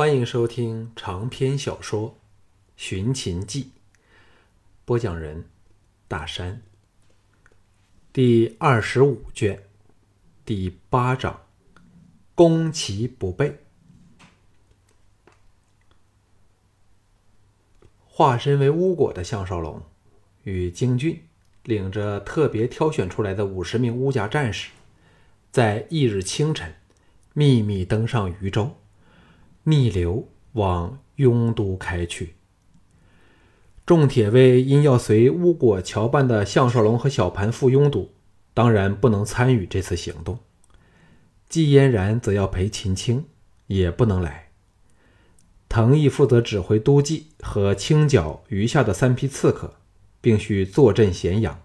欢迎收听长篇小说《寻秦记》，播讲人：大山。第二十五卷，第八章：攻其不备。化身为巫果的项少龙与京俊领着特别挑选出来的五十名巫家战士，在翌日清晨秘密登上渝州。逆流往雍都开去。众铁卫因要随巫果侨办的项少龙和小盘赴雍都，当然不能参与这次行动。季嫣然则要陪秦青，也不能来。藤毅负责指挥都记和清剿余下的三批刺客，并需坐镇咸阳。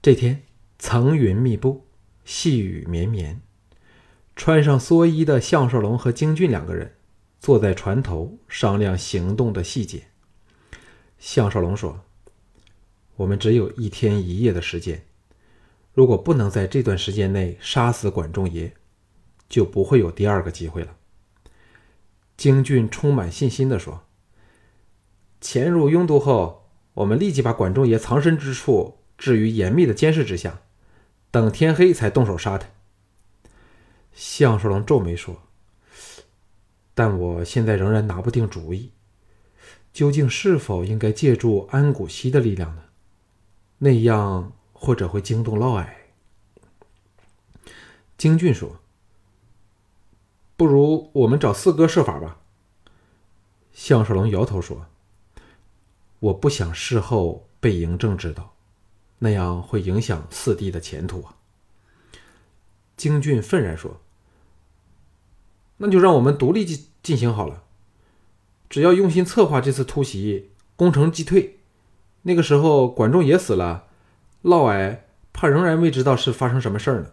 这天，层云密布，细雨绵绵。穿上蓑衣的项少龙和京俊两个人坐在船头商量行动的细节。项少龙说：“我们只有一天一夜的时间，如果不能在这段时间内杀死管仲爷，就不会有第二个机会了。”京俊充满信心地说：“潜入雍都后，我们立即把管仲爷藏身之处置于严密的监视之下，等天黑才动手杀他。”项少龙皱眉说：“但我现在仍然拿不定主意，究竟是否应该借助安谷西的力量呢？那样或者会惊动嫪毐。”京俊说：“不如我们找四哥设法吧。”项少龙摇头说：“我不想事后被嬴政知道，那样会影响四弟的前途啊。”京俊愤然说：“那就让我们独立进进行好了。只要用心策划这次突袭，攻城击退，那个时候管仲也死了，嫪毐怕仍然未知道是发生什么事儿呢。”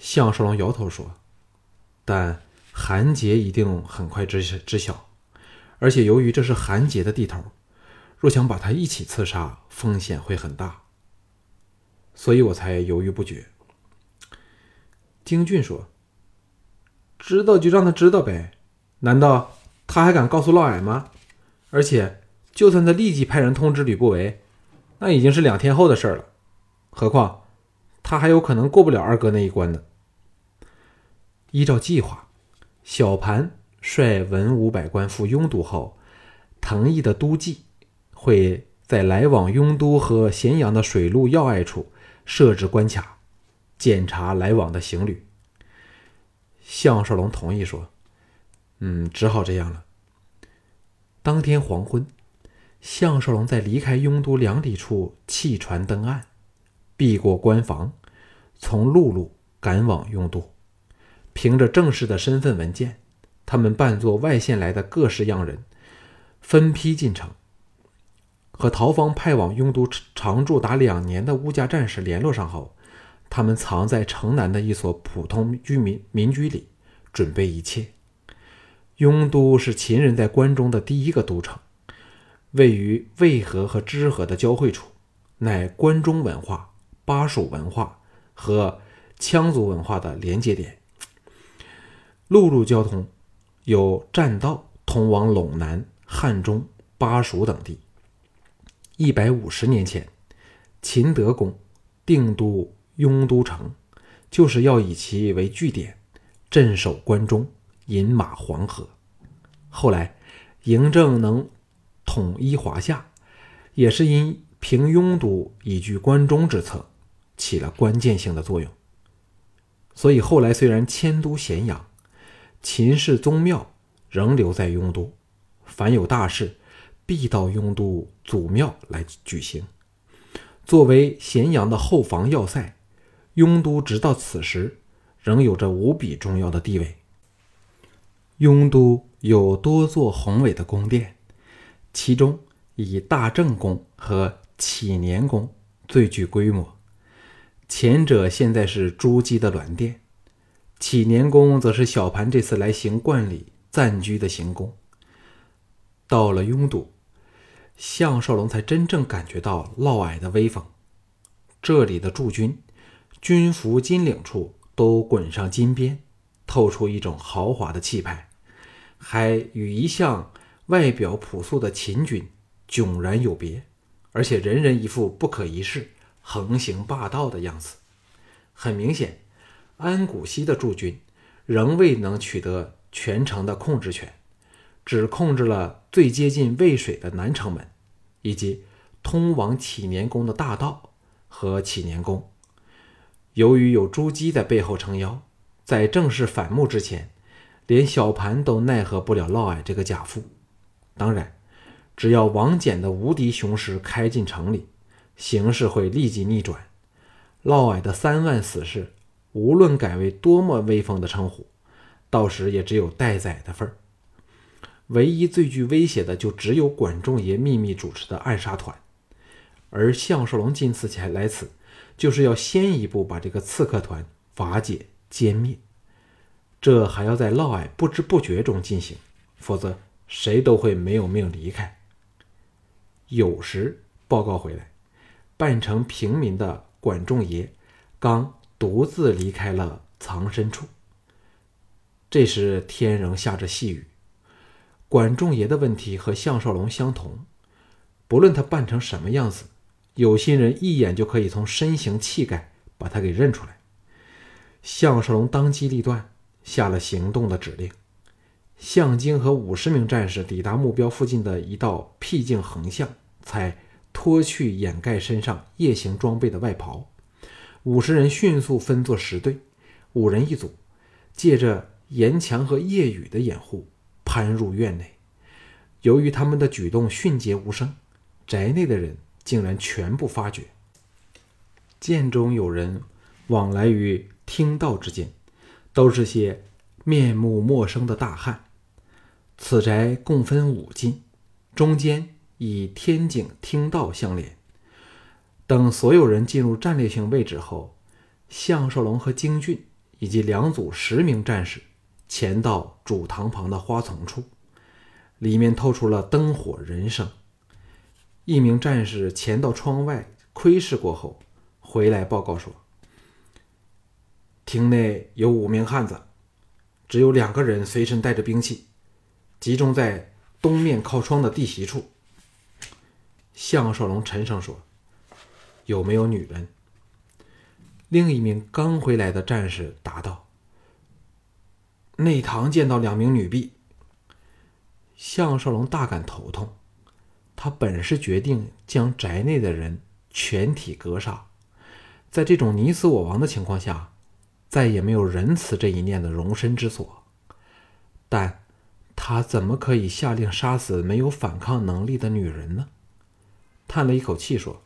项少龙摇头说：“但韩杰一定很快知知晓，而且由于这是韩杰的地头，若想把他一起刺杀，风险会很大，所以我才犹豫不决。”京俊说：“知道就让他知道呗，难道他还敢告诉嫪毐吗？而且，就算他立即派人通知吕不韦，那已经是两天后的事了。何况，他还有可能过不了二哥那一关呢。”依照计划，小盘率文武百官赴雍都后，藤毅的都记会在来往雍都和咸阳的水陆要隘处设置关卡。检查来往的行旅。项少龙同意说：“嗯，只好这样了。”当天黄昏，项少龙在离开雍都两里处弃船登岸，避过关防，从陆路赶往雍都。凭着正式的身份文件，他们扮作外县来的各式样人，分批进城。和陶方派往雍都常驻达两年的乌家战士联络上后。他们藏在城南的一所普通居民民居里，准备一切。雍都是秦人在关中的第一个都城，位于渭河和支河的交汇处，乃关中文化、巴蜀文化和羌族文化的连接点。陆路交通有栈道通往陇南、汉中、巴蜀等地。一百五十年前，秦德公定都。雍都城就是要以其为据点，镇守关中，引马黄河。后来嬴政能统一华夏，也是因平雍都以居关中之策，起了关键性的作用。所以后来虽然迁都咸阳，秦氏宗庙仍留在雍都，凡有大事，必到雍都祖庙来举行。作为咸阳的后防要塞。雍都直到此时仍有着无比重要的地位。雍都有多座宏伟的宫殿，其中以大正宫和启年宫最具规模。前者现在是朱姬的銮殿，启年宫则是小盘这次来行冠礼暂居的行宫。到了雍都，项少龙才真正感觉到嫪毐的威风。这里的驻军。军服金领处都滚上金边，透出一种豪华的气派，还与一向外表朴素的秦军迥然有别，而且人人一副不可一世、横行霸道的样子。很明显，安谷西的驻军仍未能取得全城的控制权，只控制了最接近渭水的南城门，以及通往启年宫的大道和启年宫。由于有朱姬在背后撑腰，在正式反目之前，连小盘都奈何不了嫪毐这个假父。当然，只要王翦的无敌雄师开进城里，形势会立即逆转。嫪毐的三万死士，无论改为多么威风的称呼，到时也只有待宰的份儿。唯一最具威胁的，就只有管仲爷秘密主持的暗杀团，而项少龙今次前来此。就是要先一步把这个刺客团瓦解歼灭，这还要在嫪毐不知不觉中进行，否则谁都会没有命离开。有时报告回来，扮成平民的管仲爷刚独自离开了藏身处。这时天仍下着细雨，管仲爷的问题和项少龙相同，不论他扮成什么样子。有心人一眼就可以从身形气概把他给认出来。项少龙当机立断，下了行动的指令。项京和五十名战士抵达目标附近的一道僻静横向，才脱去掩盖身上夜行装备的外袍。五十人迅速分作十队，五人一组，借着岩墙和夜雨的掩护，攀入院内。由于他们的举动迅捷无声，宅内的人。竟然全部发觉。剑中有人往来于听道之间，都是些面目陌生的大汉。此宅共分五进，中间以天井听道相连。等所有人进入战略性位置后，项少龙和京俊以及两组十名战士前到主堂旁的花丛处，里面透出了灯火人声。一名战士潜到窗外窥视过后，回来报告说：“厅内有五名汉子，只有两个人随身带着兵器，集中在东面靠窗的地席处。”项少龙沉声说：“有没有女人？”另一名刚回来的战士答道：“内堂见到两名女婢。”项少龙大感头痛。他本是决定将宅内的人全体格杀，在这种你死我亡的情况下，再也没有仁慈这一念的容身之所。但他怎么可以下令杀死没有反抗能力的女人呢？叹了一口气说：“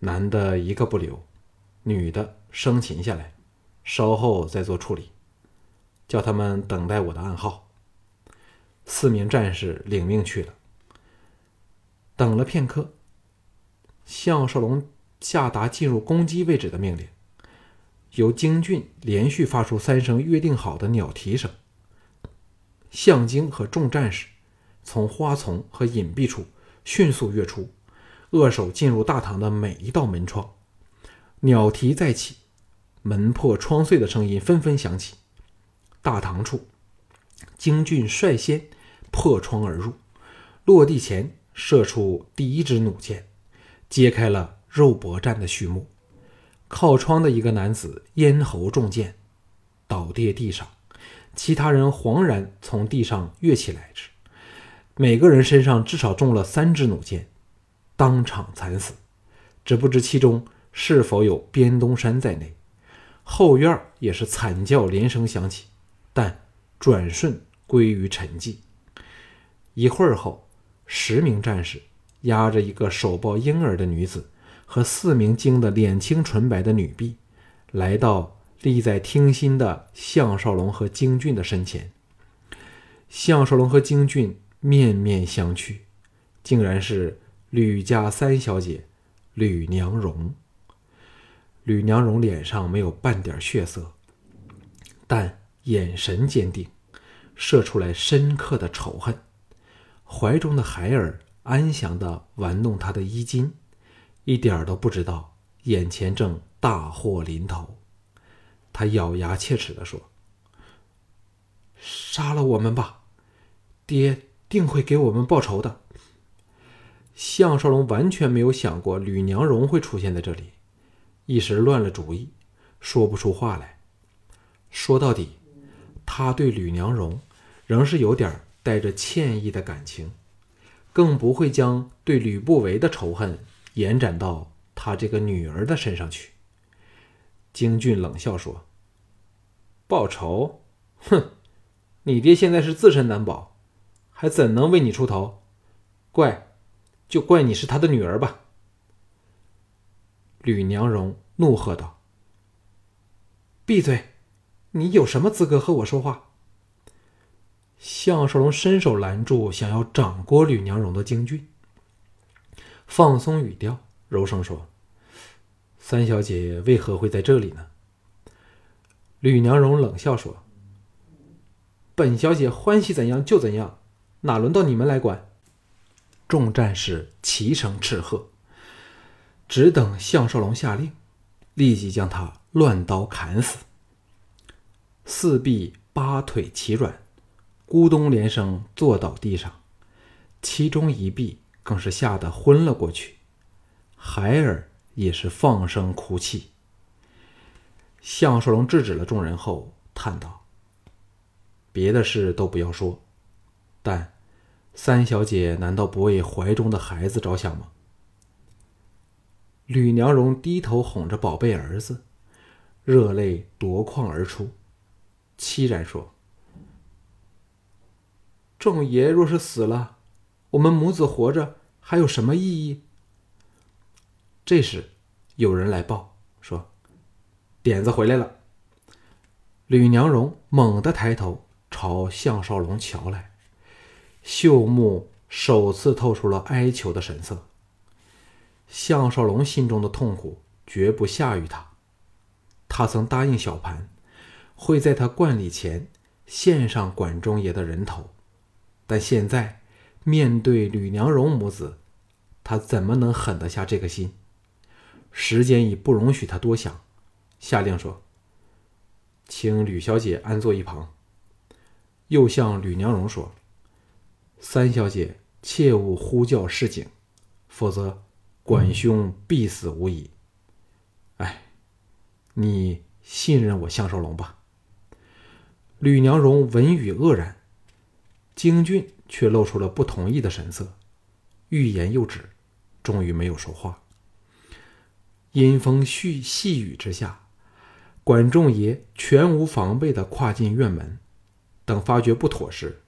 男的一个不留，女的生擒下来，稍后再做处理，叫他们等待我的暗号。”四名战士领命去了。等了片刻，项少龙下达进入攻击位置的命令，由京俊连续发出三声约定好的鸟啼声。项京和众战士从花丛和隐蔽处迅速跃出，扼守进入大堂的每一道门窗。鸟啼再起，门破窗碎的声音纷纷响起。大堂处，京俊率先破窗而入，落地前。射出第一支弩箭，揭开了肉搏战的序幕。靠窗的一个男子咽喉中箭，倒跌地上，其他人惶然从地上跃起来时，每个人身上至少中了三支弩箭，当场惨死。只不知其中是否有边东山在内。后院也是惨叫连声响起，但转瞬归于沉寂。一会儿后。十名战士押着一个手抱婴儿的女子和四名惊得脸青唇白的女婢，来到立在听心的项少龙和京俊的身前。项少龙和京俊面面相觑，竟然是吕家三小姐吕娘荣。吕娘荣脸上没有半点血色，但眼神坚定，射出来深刻的仇恨。怀中的孩儿安详地玩弄他的衣襟，一点儿都不知道眼前正大祸临头。他咬牙切齿地说：“杀了我们吧，爹定会给我们报仇的。项少龙完全没有想过吕娘荣会出现在这里，一时乱了主意，说不出话来。说到底，他对吕娘荣仍是有点带着歉意的感情，更不会将对吕不韦的仇恨延展到他这个女儿的身上去。京俊冷笑说：“报仇？哼！你爹现在是自身难保，还怎能为你出头？怪，就怪你是他的女儿吧。”吕娘荣怒喝道：“闭嘴！你有什么资格和我说话？”项少龙伸手拦住想要掌掴吕娘荣的京俊，放松语调，柔声说。三小姐为何会在这里呢？吕娘荣冷笑说：“本小姐欢喜怎样就怎样，哪轮到你们来管？”众战士齐声斥喝，只等项少龙下令，立即将他乱刀砍死。四臂八腿齐软，咕咚连声坐倒地上，其中一臂更是吓得昏了过去。孩儿。也是放声哭泣。项少龙制止了众人后，叹道：“别的事都不要说，但三小姐难道不为怀中的孩子着想吗？”吕娘荣低头哄着宝贝儿子，热泪夺眶而出，凄然说：“仲爷若是死了，我们母子活着还有什么意义？”这时，有人来报说：“点子回来了。”吕娘荣猛地抬头朝项少龙瞧来，秀目首次透出了哀求的神色。项少龙心中的痛苦绝不下于他。他曾答应小盘，会在他冠礼前献上管仲爷的人头，但现在面对吕娘荣母子，他怎么能狠得下这个心？时间已不容许他多想，下令说：“请吕小姐安坐一旁。”又向吕娘荣说：“三小姐切勿呼叫示警，否则管兄必死无疑。”哎，你信任我项少龙吧。吕娘荣闻语愕然，京俊却露出了不同意的神色，欲言又止，终于没有说话。阴风细细雨之下，管仲爷全无防备的跨进院门。等发觉不妥时，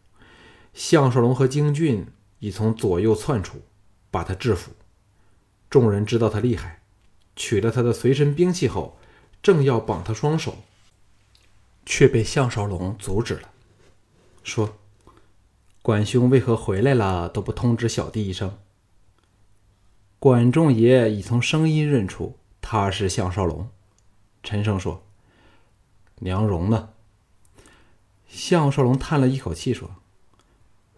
项少龙和京俊已从左右窜出，把他制服。众人知道他厉害，取了他的随身兵器后，正要绑他双手，却被项少龙阻止了，说：“管兄为何回来了都不通知小弟一声？”管仲爷已从声音认出他是项少龙，沉声说：“娘荣呢？”项少龙叹了一口气说：“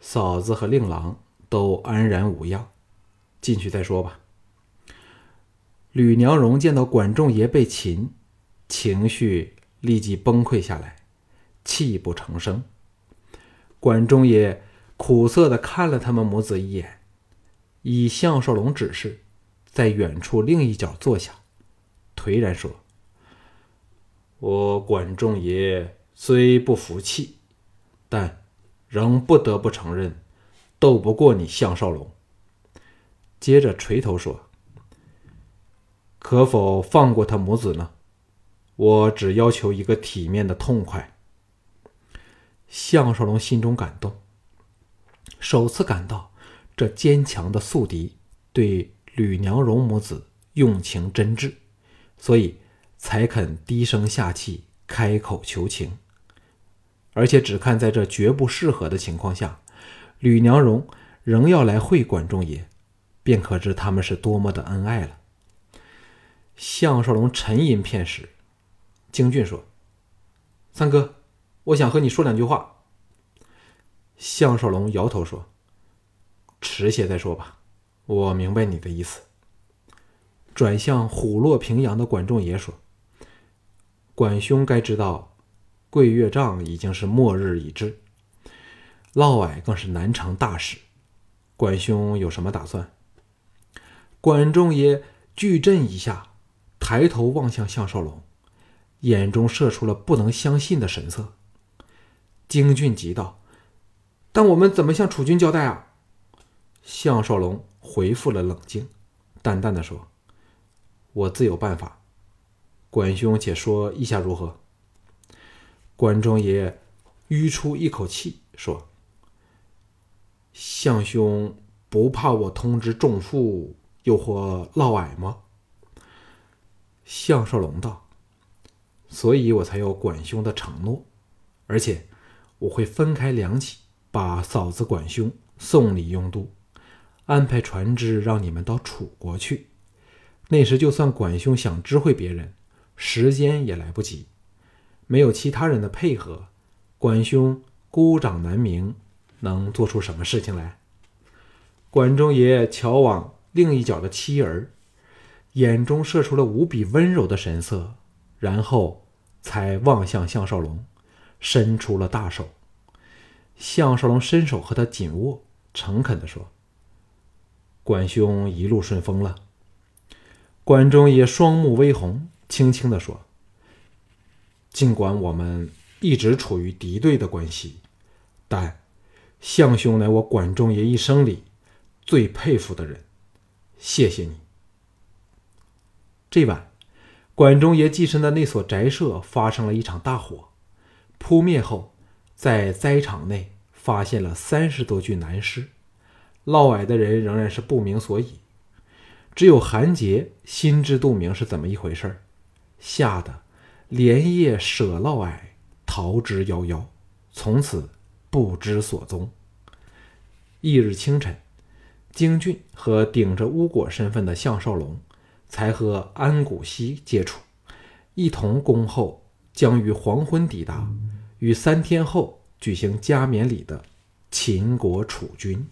嫂子和令郎都安然无恙，进去再说吧。”吕娘荣见到管仲爷被擒，情绪立即崩溃下来，泣不成声。管仲爷苦涩的看了他们母子一眼。以项少龙指示，在远处另一角坐下，颓然说：“我管仲爷虽不服气，但仍不得不承认，斗不过你项少龙。”接着垂头说：“可否放过他母子呢？我只要求一个体面的痛快。”项少龙心中感动，首次感到。这坚强的宿敌对吕娘荣母子用情真挚，所以才肯低声下气开口求情。而且只看在这绝不适合的情况下，吕娘荣仍要来会管仲爷，便可知他们是多么的恩爱了。项少龙沉吟片时，京俊说：“三哥，我想和你说两句话。”项少龙摇头说。迟些再说吧，我明白你的意思。转向虎落平阳的管仲爷说：“管兄该知道，桂月帐已经是末日已至，嫪毐更是难成大事。管兄有什么打算？管仲爷巨震一下，抬头望向项少龙，眼中射出了不能相信的神色。京俊急道：“但我们怎么向楚军交代啊？”项少龙回复了冷静，淡淡的说：“我自有办法。管兄且说意下如何？”管仲爷吁出一口气说。项兄不怕我通知仲父，又或嫪毐吗？项少龙道：“所以我才有管兄的承诺，而且我会分开两起，把嫂子管兄送礼用度，安排船只让你们到楚国去。那时就算管兄想知会别人，时间也来不及。没有其他人的配合，管兄孤掌难鸣。”能做出什么事情来？管仲爷瞧往另一角的妻儿，眼中射出了无比温柔的神色，然后才望向项少龙，伸出了大手。项少龙伸手和他紧握，诚恳地说：“管兄一路顺风了。”管仲爷双目微红，轻轻地说：“尽管我们一直处于敌对的关系，但……”项兄乃我管仲爷一生里最佩服的人，谢谢你。这晚，管仲爷寄身的那所宅舍发生了一场大火，扑灭后，在灾场内发现了三十多具男尸，嫪毐的人仍然是不明所以，只有韩杰心知肚明是怎么一回事儿吓得连夜舍嫪毐逃之夭夭，从此。不知所踪。翌日清晨，京俊和顶着巫果身份的项少龙才和安谷西接触，一同恭候将于黄昏抵达，于三天后举行加冕礼的秦国储君。